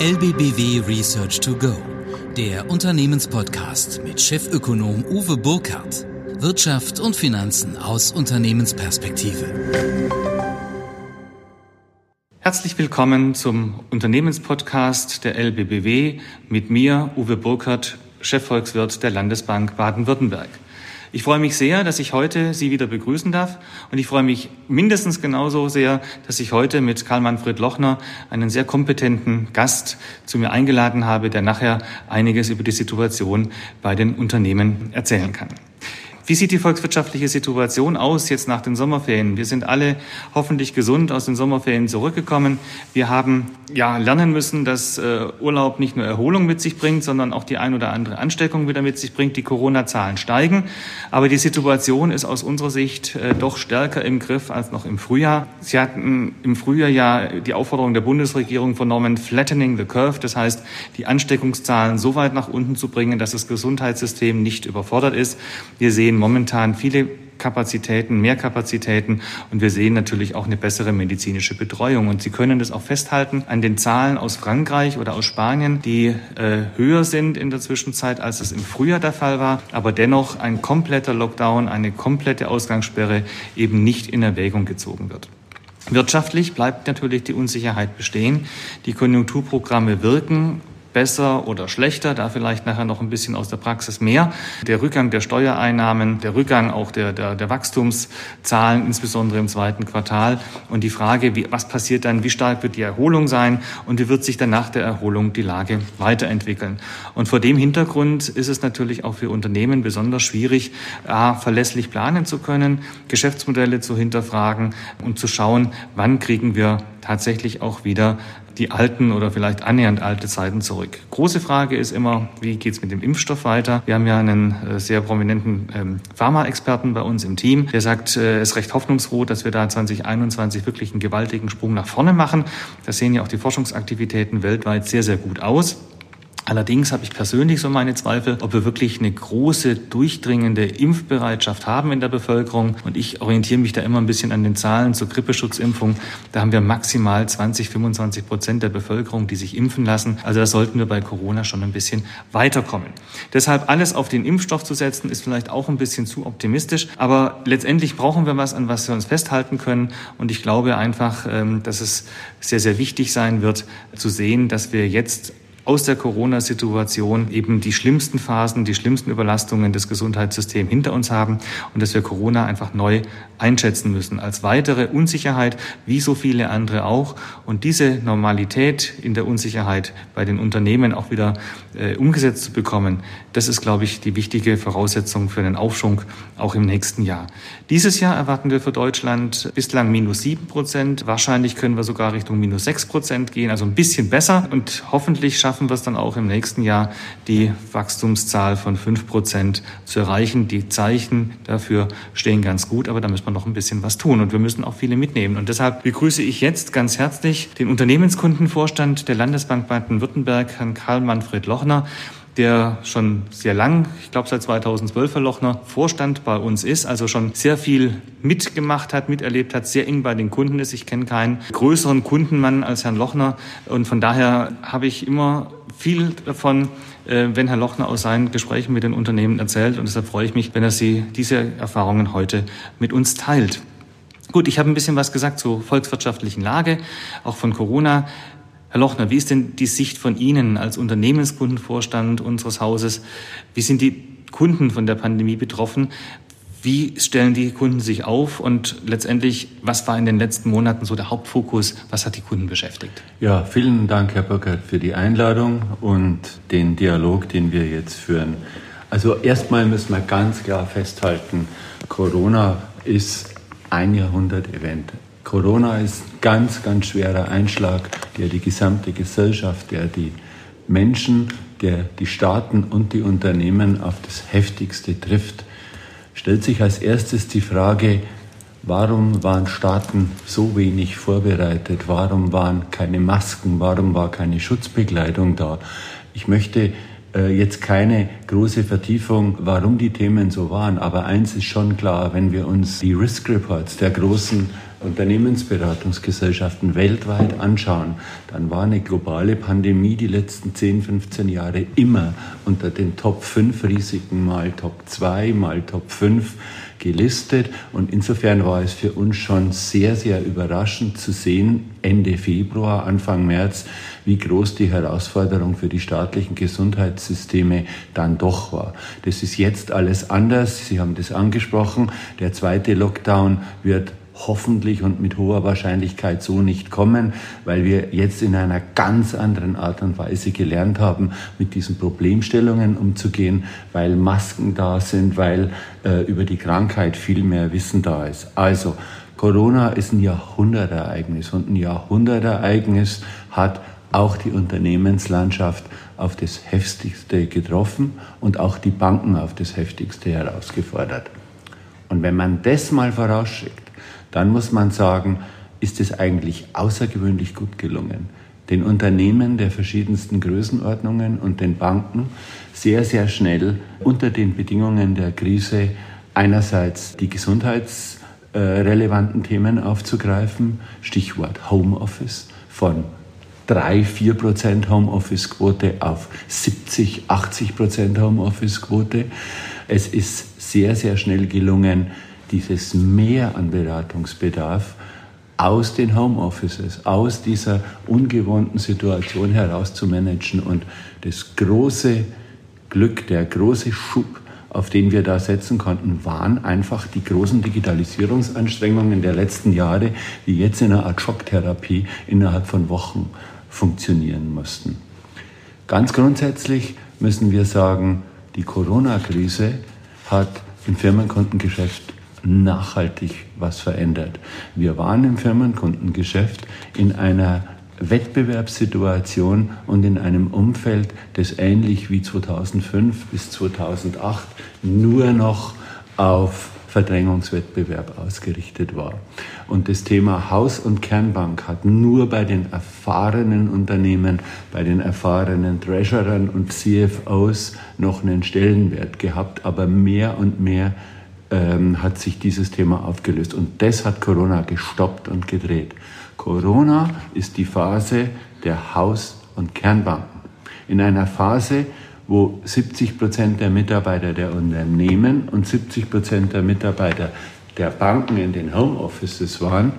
LBBW Research to Go, der Unternehmenspodcast mit Chefökonom Uwe Burkhardt. Wirtschaft und Finanzen aus Unternehmensperspektive. Herzlich willkommen zum Unternehmenspodcast der LBBW mit mir, Uwe Burkhardt, Chefvolkswirt der Landesbank Baden-Württemberg. Ich freue mich sehr, dass ich heute Sie wieder begrüßen darf und ich freue mich mindestens genauso sehr, dass ich heute mit Karl-Manfred Lochner einen sehr kompetenten Gast zu mir eingeladen habe, der nachher einiges über die Situation bei den Unternehmen erzählen kann. Wie sieht die volkswirtschaftliche Situation aus jetzt nach den Sommerferien? Wir sind alle hoffentlich gesund aus den Sommerferien zurückgekommen. Wir haben ja lernen müssen, dass äh, Urlaub nicht nur Erholung mit sich bringt, sondern auch die ein oder andere Ansteckung wieder mit sich bringt. Die Corona-Zahlen steigen, aber die Situation ist aus unserer Sicht äh, doch stärker im Griff als noch im Frühjahr. Sie hatten im Frühjahr ja die Aufforderung der Bundesregierung vernommen, flattening the curve, das heißt, die Ansteckungszahlen so weit nach unten zu bringen, dass das Gesundheitssystem nicht überfordert ist. Wir sehen momentan viele Kapazitäten, mehr Kapazitäten und wir sehen natürlich auch eine bessere medizinische Betreuung. Und Sie können das auch festhalten an den Zahlen aus Frankreich oder aus Spanien, die äh, höher sind in der Zwischenzeit, als es im Frühjahr der Fall war, aber dennoch ein kompletter Lockdown, eine komplette Ausgangssperre eben nicht in Erwägung gezogen wird. Wirtschaftlich bleibt natürlich die Unsicherheit bestehen. Die Konjunkturprogramme wirken besser oder schlechter, da vielleicht nachher noch ein bisschen aus der Praxis mehr. Der Rückgang der Steuereinnahmen, der Rückgang auch der, der, der Wachstumszahlen, insbesondere im zweiten Quartal und die Frage, wie, was passiert dann, wie stark wird die Erholung sein und wie wird sich dann nach der Erholung die Lage weiterentwickeln. Und vor dem Hintergrund ist es natürlich auch für Unternehmen besonders schwierig, A, verlässlich planen zu können, Geschäftsmodelle zu hinterfragen und zu schauen, wann kriegen wir tatsächlich auch wieder die alten oder vielleicht annähernd alte Zeiten zurück. Große Frage ist immer, wie geht es mit dem Impfstoff weiter? Wir haben ja einen äh, sehr prominenten ähm, Pharma-Experten bei uns im Team, der sagt, äh, es ist recht hoffnungsfroh, dass wir da 2021 wirklich einen gewaltigen Sprung nach vorne machen. Da sehen ja auch die Forschungsaktivitäten weltweit sehr, sehr gut aus. Allerdings habe ich persönlich so meine Zweifel, ob wir wirklich eine große, durchdringende Impfbereitschaft haben in der Bevölkerung. Und ich orientiere mich da immer ein bisschen an den Zahlen zur Grippeschutzimpfung. Da haben wir maximal 20, 25 Prozent der Bevölkerung, die sich impfen lassen. Also da sollten wir bei Corona schon ein bisschen weiterkommen. Deshalb alles auf den Impfstoff zu setzen, ist vielleicht auch ein bisschen zu optimistisch. Aber letztendlich brauchen wir was, an was wir uns festhalten können. Und ich glaube einfach, ähm, dass es sehr, sehr wichtig sein wird, zu sehen, dass wir jetzt aus der Corona-Situation eben die schlimmsten Phasen, die schlimmsten Überlastungen des Gesundheitssystems hinter uns haben und dass wir Corona einfach neu einschätzen müssen als weitere Unsicherheit, wie so viele andere auch. Und diese Normalität in der Unsicherheit bei den Unternehmen auch wieder äh, umgesetzt zu bekommen, das ist, glaube ich, die wichtige Voraussetzung für einen Aufschwung auch im nächsten Jahr. Dieses Jahr erwarten wir für Deutschland bislang minus sieben Prozent. Wahrscheinlich können wir sogar Richtung minus sechs Prozent gehen, also ein bisschen besser. Und hoffentlich schaffen wir es dann auch im nächsten Jahr, die Wachstumszahl von fünf Prozent zu erreichen. Die Zeichen dafür stehen ganz gut, aber da müssen wir noch ein bisschen was tun. Und wir müssen auch viele mitnehmen. Und deshalb begrüße ich jetzt ganz herzlich den Unternehmenskundenvorstand der Landesbank Baden-Württemberg, Herrn Karl-Manfred Lochner der schon sehr lang, ich glaube seit 2012 Herr Lochner, Vorstand bei uns ist, also schon sehr viel mitgemacht hat, miterlebt hat, sehr eng bei den Kunden ist. Ich kenne keinen größeren Kundenmann als Herrn Lochner und von daher habe ich immer viel davon, äh, wenn Herr Lochner aus seinen Gesprächen mit den Unternehmen erzählt und deshalb freue ich mich, wenn er Sie diese Erfahrungen heute mit uns teilt. Gut, ich habe ein bisschen was gesagt zur volkswirtschaftlichen Lage, auch von Corona. Herr Lochner, wie ist denn die Sicht von Ihnen als Unternehmenskundenvorstand unseres Hauses? Wie sind die Kunden von der Pandemie betroffen? Wie stellen die Kunden sich auf und letztendlich, was war in den letzten Monaten so der Hauptfokus? Was hat die Kunden beschäftigt? Ja, vielen Dank, Herr Böckert, für die Einladung und den Dialog, den wir jetzt führen. Also erstmal müssen wir ganz klar festhalten, Corona ist ein Jahrhundert-Event. Corona ist ein ganz, ganz schwerer Einschlag, der die gesamte Gesellschaft, der die Menschen, der die Staaten und die Unternehmen auf das heftigste trifft. Stellt sich als erstes die Frage, warum waren Staaten so wenig vorbereitet? Warum waren keine Masken? Warum war keine Schutzbekleidung da? Ich möchte äh, jetzt keine große Vertiefung, warum die Themen so waren. Aber eins ist schon klar, wenn wir uns die Risk Reports der großen Unternehmensberatungsgesellschaften weltweit anschauen, dann war eine globale Pandemie die letzten 10, 15 Jahre immer unter den Top 5 Risiken mal Top 2, mal Top 5 gelistet. Und insofern war es für uns schon sehr, sehr überraschend zu sehen, Ende Februar, Anfang März, wie groß die Herausforderung für die staatlichen Gesundheitssysteme dann doch war. Das ist jetzt alles anders. Sie haben das angesprochen. Der zweite Lockdown wird hoffentlich und mit hoher Wahrscheinlichkeit so nicht kommen, weil wir jetzt in einer ganz anderen Art und Weise gelernt haben, mit diesen Problemstellungen umzugehen, weil Masken da sind, weil äh, über die Krankheit viel mehr Wissen da ist. Also Corona ist ein Jahrhundertereignis und ein Jahrhundertereignis hat auch die Unternehmenslandschaft auf das heftigste getroffen und auch die Banken auf das heftigste herausgefordert. Und wenn man das mal vorausschickt, dann muss man sagen, ist es eigentlich außergewöhnlich gut gelungen, den Unternehmen der verschiedensten Größenordnungen und den Banken sehr, sehr schnell unter den Bedingungen der Krise einerseits die gesundheitsrelevanten Themen aufzugreifen, Stichwort Homeoffice von 3, 4 Prozent Homeoffice-Quote auf 70, 80 Prozent Homeoffice-Quote. Es ist sehr, sehr schnell gelungen, dieses Mehr an Beratungsbedarf aus den Homeoffices, aus dieser ungewohnten Situation heraus zu managen. Und das große Glück, der große Schub, auf den wir da setzen konnten, waren einfach die großen Digitalisierungsanstrengungen der letzten Jahre, die jetzt in einer Art Schocktherapie innerhalb von Wochen funktionieren mussten. Ganz grundsätzlich müssen wir sagen, die Corona-Krise hat im Firmenkundengeschäft nachhaltig was verändert. Wir waren im Firmenkundengeschäft in einer Wettbewerbssituation und in einem Umfeld, das ähnlich wie 2005 bis 2008 nur noch auf Verdrängungswettbewerb ausgerichtet war. Und das Thema Haus- und Kernbank hat nur bei den erfahrenen Unternehmen, bei den erfahrenen Treasurern und CFOs noch einen Stellenwert gehabt, aber mehr und mehr ähm, hat sich dieses Thema aufgelöst. Und das hat Corona gestoppt und gedreht. Corona ist die Phase der Haus- und Kernbanken. In einer Phase, wo 70 Prozent der Mitarbeiter der Unternehmen und 70 Prozent der Mitarbeiter der Banken in den Homeoffices waren,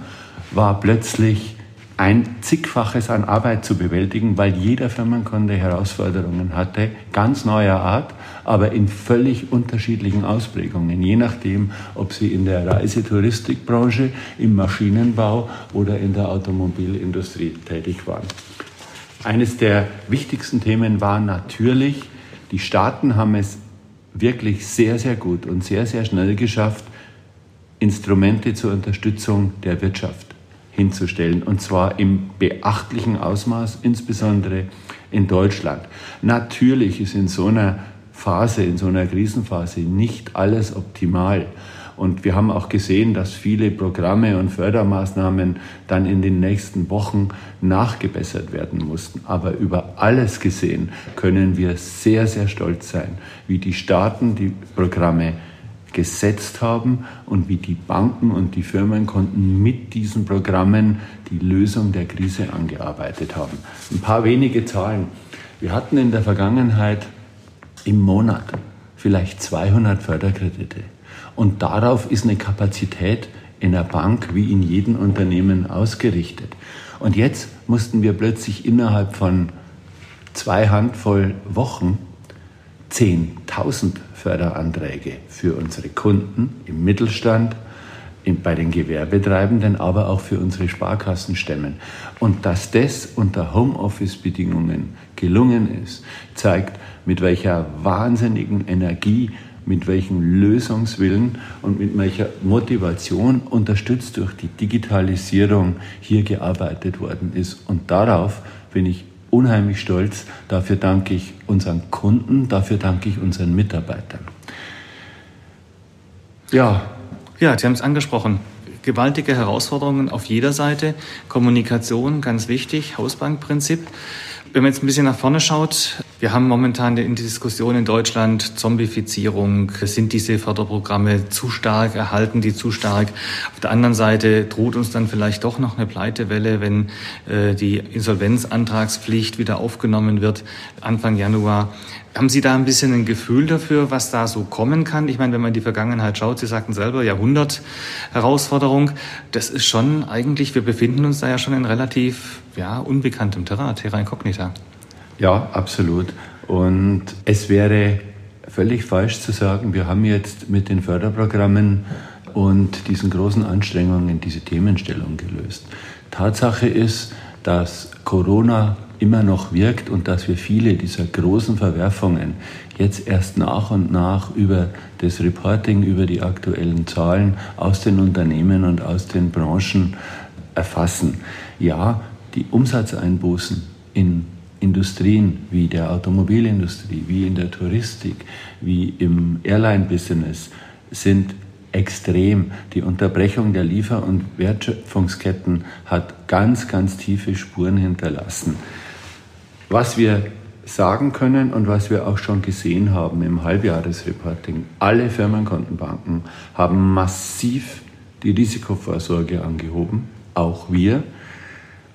war plötzlich ein zigfaches an Arbeit zu bewältigen, weil jeder Firmenkunde Herausforderungen hatte, ganz neuer Art, aber in völlig unterschiedlichen Ausprägungen, je nachdem, ob sie in der Reisetouristikbranche, im Maschinenbau oder in der Automobilindustrie tätig waren. Eines der wichtigsten Themen war natürlich, die Staaten haben es wirklich sehr, sehr gut und sehr, sehr schnell geschafft, Instrumente zur Unterstützung der Wirtschaft hinzustellen, und zwar im beachtlichen Ausmaß, insbesondere in Deutschland. Natürlich ist in so einer Phase, in so einer Krisenphase nicht alles optimal. Und wir haben auch gesehen, dass viele Programme und Fördermaßnahmen dann in den nächsten Wochen nachgebessert werden mussten. Aber über alles gesehen können wir sehr, sehr stolz sein, wie die Staaten die Programme gesetzt haben und wie die Banken und die Firmen konnten mit diesen Programmen die Lösung der Krise angearbeitet haben. Ein paar wenige Zahlen. Wir hatten in der Vergangenheit im Monat vielleicht 200 Förderkredite. Und darauf ist eine Kapazität in der Bank wie in jedem Unternehmen ausgerichtet. Und jetzt mussten wir plötzlich innerhalb von zwei Handvoll Wochen 10.000 Förderanträge für unsere Kunden im Mittelstand, bei den Gewerbetreibenden, aber auch für unsere Sparkassen stemmen. Und dass das unter Homeoffice-Bedingungen gelungen ist, zeigt, mit welcher wahnsinnigen Energie, mit welchem Lösungswillen und mit welcher Motivation unterstützt durch die Digitalisierung hier gearbeitet worden ist. Und darauf bin ich unheimlich stolz. Dafür danke ich unseren Kunden, dafür danke ich unseren Mitarbeitern. Ja. Ja, Sie haben es angesprochen. Gewaltige Herausforderungen auf jeder Seite. Kommunikation, ganz wichtig, Hausbankprinzip. Wenn man jetzt ein bisschen nach vorne schaut, wir haben momentan in der Diskussion in Deutschland Zombifizierung. Sind diese Förderprogramme zu stark, erhalten die zu stark? Auf der anderen Seite droht uns dann vielleicht doch noch eine Pleitewelle, wenn äh, die Insolvenzantragspflicht wieder aufgenommen wird Anfang Januar. Haben Sie da ein bisschen ein Gefühl dafür, was da so kommen kann? Ich meine, wenn man in die Vergangenheit schaut, Sie sagten selber Jahrhundert-Herausforderung, das ist schon eigentlich, wir befinden uns da ja schon in relativ ja, unbekanntem Terrain, Terra Incognita. Ja, absolut. Und es wäre völlig falsch zu sagen, wir haben jetzt mit den Förderprogrammen und diesen großen Anstrengungen diese Themenstellung gelöst. Tatsache ist, dass Corona immer noch wirkt und dass wir viele dieser großen Verwerfungen jetzt erst nach und nach über das Reporting, über die aktuellen Zahlen aus den Unternehmen und aus den Branchen erfassen. Ja, die Umsatzeinbußen in Industrien wie der Automobilindustrie, wie in der Touristik, wie im Airline-Business sind extrem. Die Unterbrechung der Liefer- und Wertschöpfungsketten hat ganz, ganz tiefe Spuren hinterlassen. Was wir sagen können und was wir auch schon gesehen haben im Halbjahresreporting, alle Firmenkontenbanken haben massiv die Risikovorsorge angehoben, auch wir.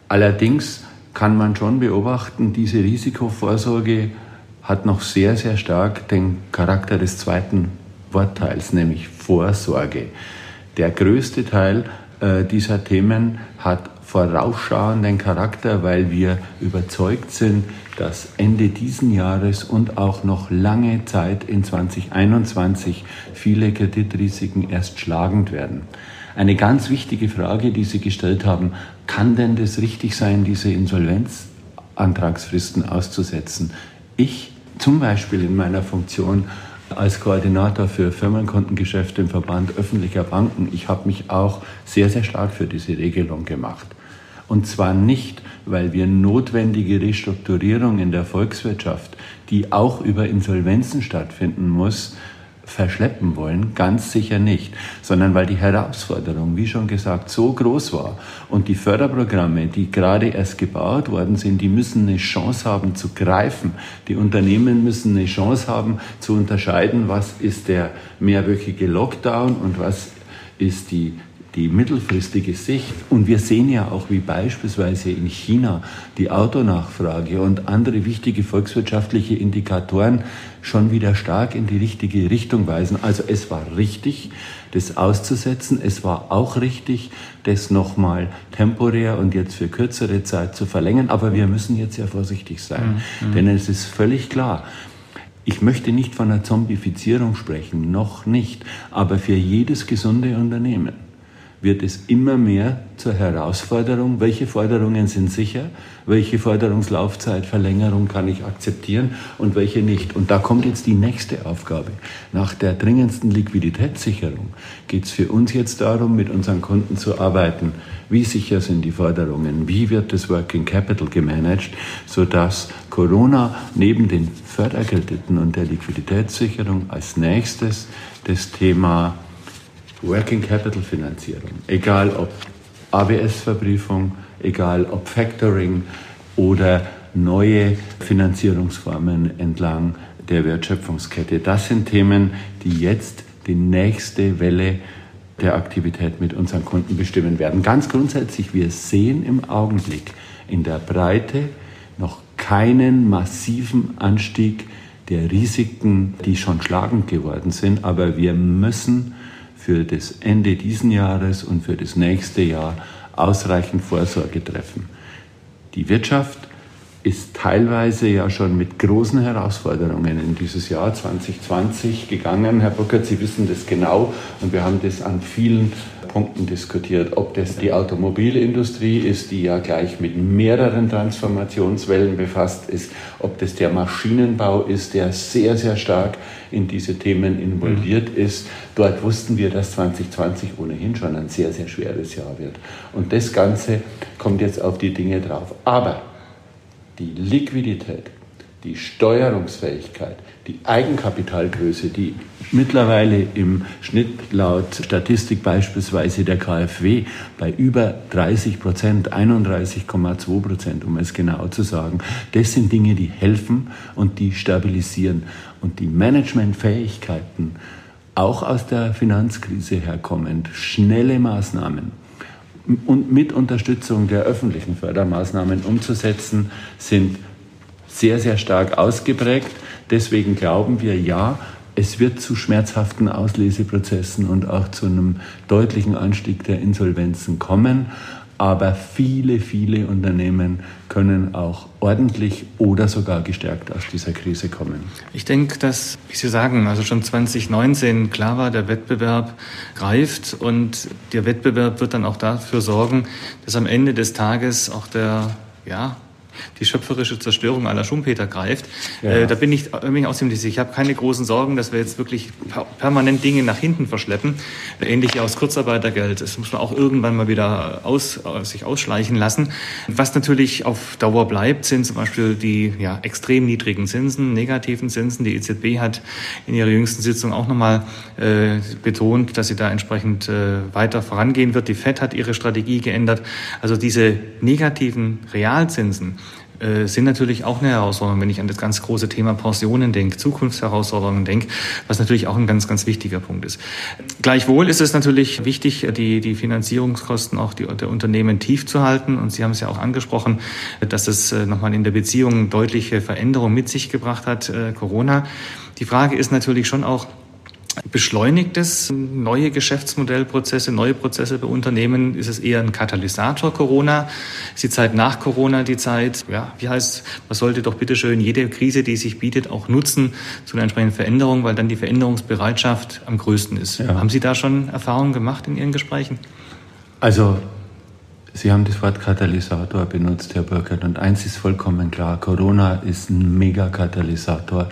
Allerdings kann man schon beobachten, diese Risikovorsorge hat noch sehr, sehr stark den Charakter des zweiten Wortteils, nämlich Vorsorge. Der größte Teil äh, dieser Themen hat vorausschauenden Charakter, weil wir überzeugt sind, dass Ende diesen Jahres und auch noch lange Zeit in 2021 viele Kreditrisiken erst schlagend werden. Eine ganz wichtige Frage, die Sie gestellt haben, kann denn das richtig sein, diese Insolvenzantragsfristen auszusetzen? Ich zum Beispiel in meiner Funktion als Koordinator für Firmenkontengeschäfte im Verband öffentlicher Banken, ich habe mich auch sehr, sehr stark für diese Regelung gemacht. Und zwar nicht, weil wir notwendige Restrukturierung in der Volkswirtschaft, die auch über Insolvenzen stattfinden muss, verschleppen wollen, ganz sicher nicht, sondern weil die Herausforderung, wie schon gesagt, so groß war und die Förderprogramme, die gerade erst gebaut worden sind, die müssen eine Chance haben zu greifen. Die Unternehmen müssen eine Chance haben zu unterscheiden, was ist der mehrwöchige Lockdown und was ist die die mittelfristige Sicht. Und wir sehen ja auch, wie beispielsweise in China die Autonachfrage und andere wichtige volkswirtschaftliche Indikatoren schon wieder stark in die richtige Richtung weisen. Also es war richtig, das auszusetzen. Es war auch richtig, das nochmal temporär und jetzt für kürzere Zeit zu verlängern. Aber wir müssen jetzt ja vorsichtig sein. Mhm. Denn es ist völlig klar, ich möchte nicht von einer Zombifizierung sprechen, noch nicht, aber für jedes gesunde Unternehmen wird es immer mehr zur Herausforderung, welche Forderungen sind sicher, welche Forderungslaufzeitverlängerung kann ich akzeptieren und welche nicht. Und da kommt jetzt die nächste Aufgabe. Nach der dringendsten Liquiditätssicherung geht es für uns jetzt darum, mit unseren Kunden zu arbeiten. Wie sicher sind die Forderungen? Wie wird das Working Capital gemanagt, sodass Corona neben den Förderkrediten und der Liquiditätssicherung als nächstes das Thema Working Capital Finanzierung, egal ob ABS-Verbriefung, egal ob Factoring oder neue Finanzierungsformen entlang der Wertschöpfungskette. Das sind Themen, die jetzt die nächste Welle der Aktivität mit unseren Kunden bestimmen werden. Ganz grundsätzlich, wir sehen im Augenblick in der Breite noch keinen massiven Anstieg der Risiken, die schon schlagend geworden sind, aber wir müssen für das Ende diesen Jahres und für das nächste Jahr ausreichend Vorsorge treffen. Die Wirtschaft ist teilweise ja schon mit großen Herausforderungen in dieses Jahr 2020 gegangen. Herr Burkert, Sie wissen das genau und wir haben das an vielen Punkten diskutiert. Ob das die Automobilindustrie ist, die ja gleich mit mehreren Transformationswellen befasst ist, ob das der Maschinenbau ist, der sehr, sehr stark in diese Themen involviert mhm. ist. Dort wussten wir, dass 2020 ohnehin schon ein sehr, sehr schweres Jahr wird. Und das Ganze kommt jetzt auf die Dinge drauf. Aber die Liquidität, die Steuerungsfähigkeit, die Eigenkapitalgröße, die mittlerweile im Schnitt laut Statistik beispielsweise der KfW bei über 30 Prozent, 31,2 Prozent, um es genau zu sagen, das sind Dinge, die helfen und die stabilisieren. Und die Managementfähigkeiten, auch aus der Finanzkrise herkommend, schnelle Maßnahmen und mit Unterstützung der öffentlichen Fördermaßnahmen umzusetzen, sind sehr, sehr stark ausgeprägt. Deswegen glauben wir, ja, es wird zu schmerzhaften Ausleseprozessen und auch zu einem deutlichen Anstieg der Insolvenzen kommen. Aber viele, viele Unternehmen können auch ordentlich oder sogar gestärkt aus dieser Krise kommen. Ich denke, dass, wie Sie sagen, also schon 2019 klar war, der Wettbewerb greift und der Wettbewerb wird dann auch dafür sorgen, dass am Ende des Tages auch der ja, die schöpferische Zerstörung aller Schumpeter greift. Ja. Äh, da bin ich, bin ich auch ziemlich sicher. Ich habe keine großen Sorgen, dass wir jetzt wirklich permanent Dinge nach hinten verschleppen. Ähnlich wie aus Kurzarbeitergeld. Das muss man auch irgendwann mal wieder aus, sich ausschleichen lassen. Was natürlich auf Dauer bleibt, sind zum Beispiel die ja, extrem niedrigen Zinsen, negativen Zinsen. Die EZB hat in ihrer jüngsten Sitzung auch nochmal äh, betont, dass sie da entsprechend äh, weiter vorangehen wird. Die FED hat ihre Strategie geändert. Also diese negativen Realzinsen, äh, sind natürlich auch eine Herausforderung, wenn ich an das ganz große Thema Pensionen denke, Zukunftsherausforderungen denke, was natürlich auch ein ganz, ganz wichtiger Punkt ist. Gleichwohl ist es natürlich wichtig, die, die Finanzierungskosten auch die, der Unternehmen tief zu halten. Und Sie haben es ja auch angesprochen, dass es äh, nochmal in der Beziehung deutliche Veränderungen mit sich gebracht hat, äh, Corona. Die Frage ist natürlich schon auch, Beschleunigt es neue Geschäftsmodellprozesse, neue Prozesse bei Unternehmen? Ist es eher ein Katalysator Corona? Ist die Zeit nach Corona die Zeit, ja, wie heißt, man sollte doch bitteschön jede Krise, die sich bietet, auch nutzen zu einer entsprechenden Veränderung, weil dann die Veränderungsbereitschaft am größten ist. Ja. Haben Sie da schon Erfahrungen gemacht in Ihren Gesprächen? Also, Sie haben das Wort Katalysator benutzt, Herr Burkhardt, und eins ist vollkommen klar, Corona ist ein Megakatalysator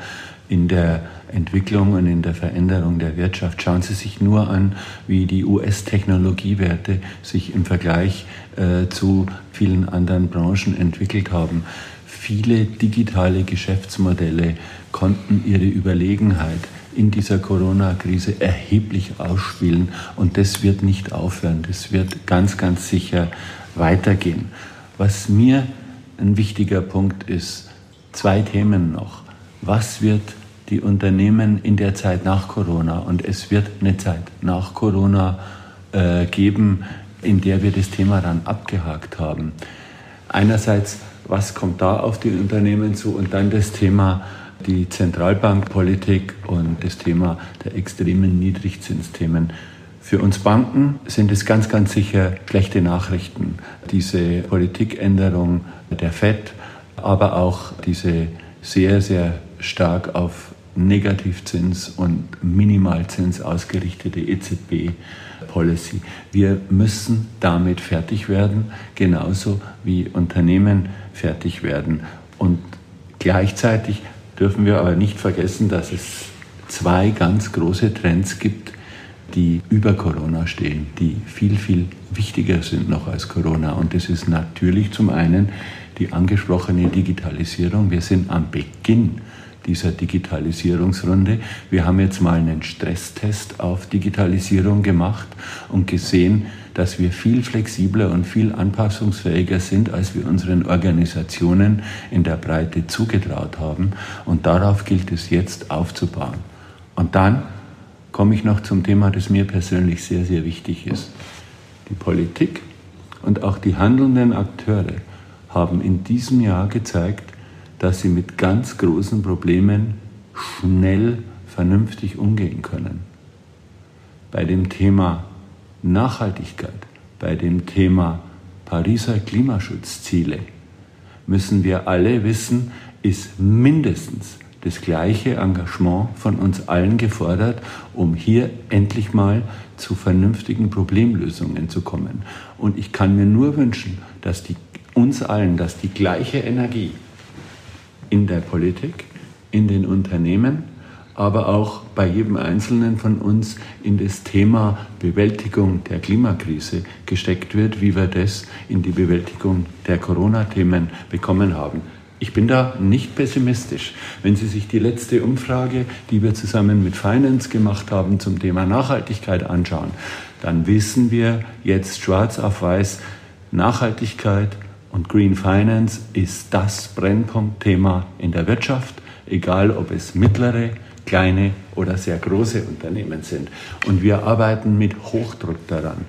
in der Entwicklung und in der Veränderung der Wirtschaft. Schauen Sie sich nur an, wie die US-Technologiewerte sich im Vergleich äh, zu vielen anderen Branchen entwickelt haben. Viele digitale Geschäftsmodelle konnten ihre Überlegenheit in dieser Corona-Krise erheblich ausspielen und das wird nicht aufhören. Das wird ganz, ganz sicher weitergehen. Was mir ein wichtiger Punkt ist, zwei Themen noch. Was wird die Unternehmen in der Zeit nach Corona. Und es wird eine Zeit nach Corona äh, geben, in der wir das Thema dann abgehakt haben. Einerseits, was kommt da auf die Unternehmen zu? Und dann das Thema die Zentralbankpolitik und das Thema der extremen Niedrigzinsthemen. Für uns Banken sind es ganz, ganz sicher schlechte Nachrichten. Diese Politikänderung der FED, aber auch diese sehr, sehr stark auf Negativzins und Minimalzins ausgerichtete EZB-Policy. Wir müssen damit fertig werden, genauso wie Unternehmen fertig werden. Und gleichzeitig dürfen wir aber nicht vergessen, dass es zwei ganz große Trends gibt, die über Corona stehen, die viel, viel wichtiger sind noch als Corona. Und das ist natürlich zum einen die angesprochene Digitalisierung. Wir sind am Beginn dieser Digitalisierungsrunde. Wir haben jetzt mal einen Stresstest auf Digitalisierung gemacht und gesehen, dass wir viel flexibler und viel anpassungsfähiger sind, als wir unseren Organisationen in der Breite zugetraut haben. Und darauf gilt es jetzt aufzubauen. Und dann komme ich noch zum Thema, das mir persönlich sehr, sehr wichtig ist. Die Politik und auch die handelnden Akteure haben in diesem Jahr gezeigt, dass sie mit ganz großen Problemen schnell vernünftig umgehen können. Bei dem Thema Nachhaltigkeit, bei dem Thema Pariser Klimaschutzziele müssen wir alle wissen, ist mindestens das gleiche Engagement von uns allen gefordert, um hier endlich mal zu vernünftigen Problemlösungen zu kommen. Und ich kann mir nur wünschen, dass die, uns allen, dass die gleiche Energie in der Politik, in den Unternehmen, aber auch bei jedem Einzelnen von uns in das Thema Bewältigung der Klimakrise gesteckt wird, wie wir das in die Bewältigung der Corona-Themen bekommen haben. Ich bin da nicht pessimistisch. Wenn Sie sich die letzte Umfrage, die wir zusammen mit Finance gemacht haben, zum Thema Nachhaltigkeit anschauen, dann wissen wir jetzt schwarz auf weiß, Nachhaltigkeit und Green Finance ist das Brennpunktthema in der Wirtschaft, egal ob es mittlere, kleine oder sehr große Unternehmen sind. Und wir arbeiten mit Hochdruck daran,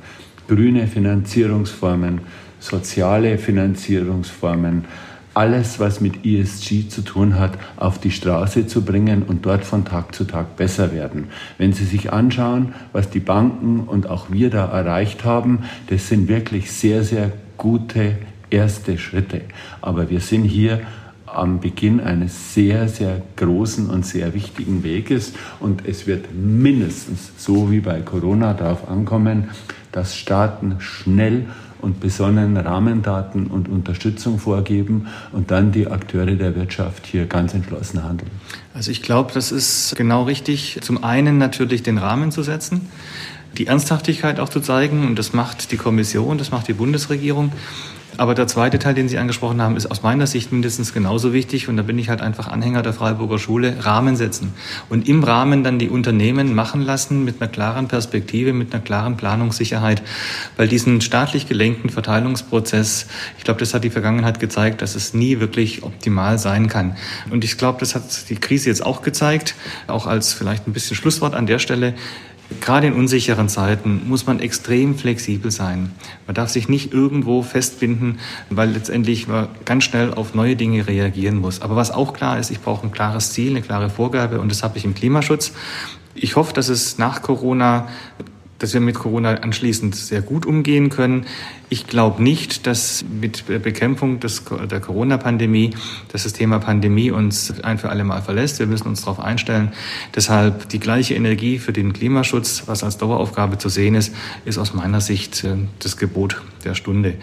grüne Finanzierungsformen, soziale Finanzierungsformen, alles, was mit ESG zu tun hat, auf die Straße zu bringen und dort von Tag zu Tag besser werden. Wenn Sie sich anschauen, was die Banken und auch wir da erreicht haben, das sind wirklich sehr, sehr gute erste Schritte. Aber wir sind hier am Beginn eines sehr, sehr großen und sehr wichtigen Weges und es wird mindestens so wie bei Corona darauf ankommen, dass Staaten schnell und besonnen Rahmendaten und Unterstützung vorgeben und dann die Akteure der Wirtschaft hier ganz entschlossen handeln. Also ich glaube, das ist genau richtig. Zum einen natürlich den Rahmen zu setzen, die Ernsthaftigkeit auch zu zeigen und das macht die Kommission, das macht die Bundesregierung. Aber der zweite Teil, den Sie angesprochen haben, ist aus meiner Sicht mindestens genauso wichtig. Und da bin ich halt einfach Anhänger der Freiburger Schule. Rahmen setzen. Und im Rahmen dann die Unternehmen machen lassen mit einer klaren Perspektive, mit einer klaren Planungssicherheit. Weil diesen staatlich gelenkten Verteilungsprozess, ich glaube, das hat die Vergangenheit gezeigt, dass es nie wirklich optimal sein kann. Und ich glaube, das hat die Krise jetzt auch gezeigt. Auch als vielleicht ein bisschen Schlusswort an der Stelle. Gerade in unsicheren Zeiten muss man extrem flexibel sein. Man darf sich nicht irgendwo festbinden, weil letztendlich man ganz schnell auf neue Dinge reagieren muss. Aber was auch klar ist, ich brauche ein klares Ziel, eine klare Vorgabe und das habe ich im Klimaschutz. Ich hoffe, dass es nach Corona dass wir mit Corona anschließend sehr gut umgehen können. Ich glaube nicht, dass mit der Bekämpfung des, der Corona-Pandemie, dass das Thema Pandemie uns ein für alle Mal verlässt. Wir müssen uns darauf einstellen. Deshalb die gleiche Energie für den Klimaschutz, was als Daueraufgabe zu sehen ist, ist aus meiner Sicht äh, das Gebot der Stunde.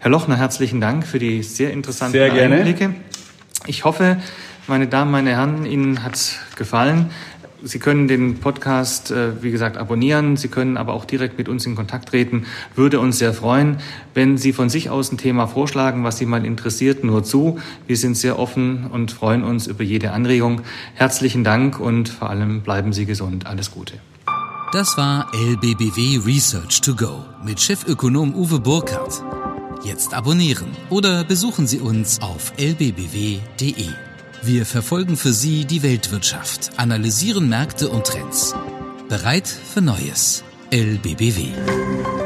Herr Lochner, herzlichen Dank für die sehr interessanten sehr Einblicke. Ich hoffe, meine Damen, meine Herren, Ihnen hat gefallen. Sie können den Podcast, äh, wie gesagt, abonnieren. Sie können aber auch direkt mit uns in Kontakt treten. Würde uns sehr freuen, wenn Sie von sich aus ein Thema vorschlagen, was Sie mal interessiert, nur zu. Wir sind sehr offen und freuen uns über jede Anregung. Herzlichen Dank und vor allem bleiben Sie gesund. Alles Gute. Das war LBBW Research to Go mit Chefökonom Uwe Burkhardt. Jetzt abonnieren oder besuchen Sie uns auf lbbw.de. Wir verfolgen für Sie die Weltwirtschaft, analysieren Märkte und Trends. Bereit für Neues. LBBW.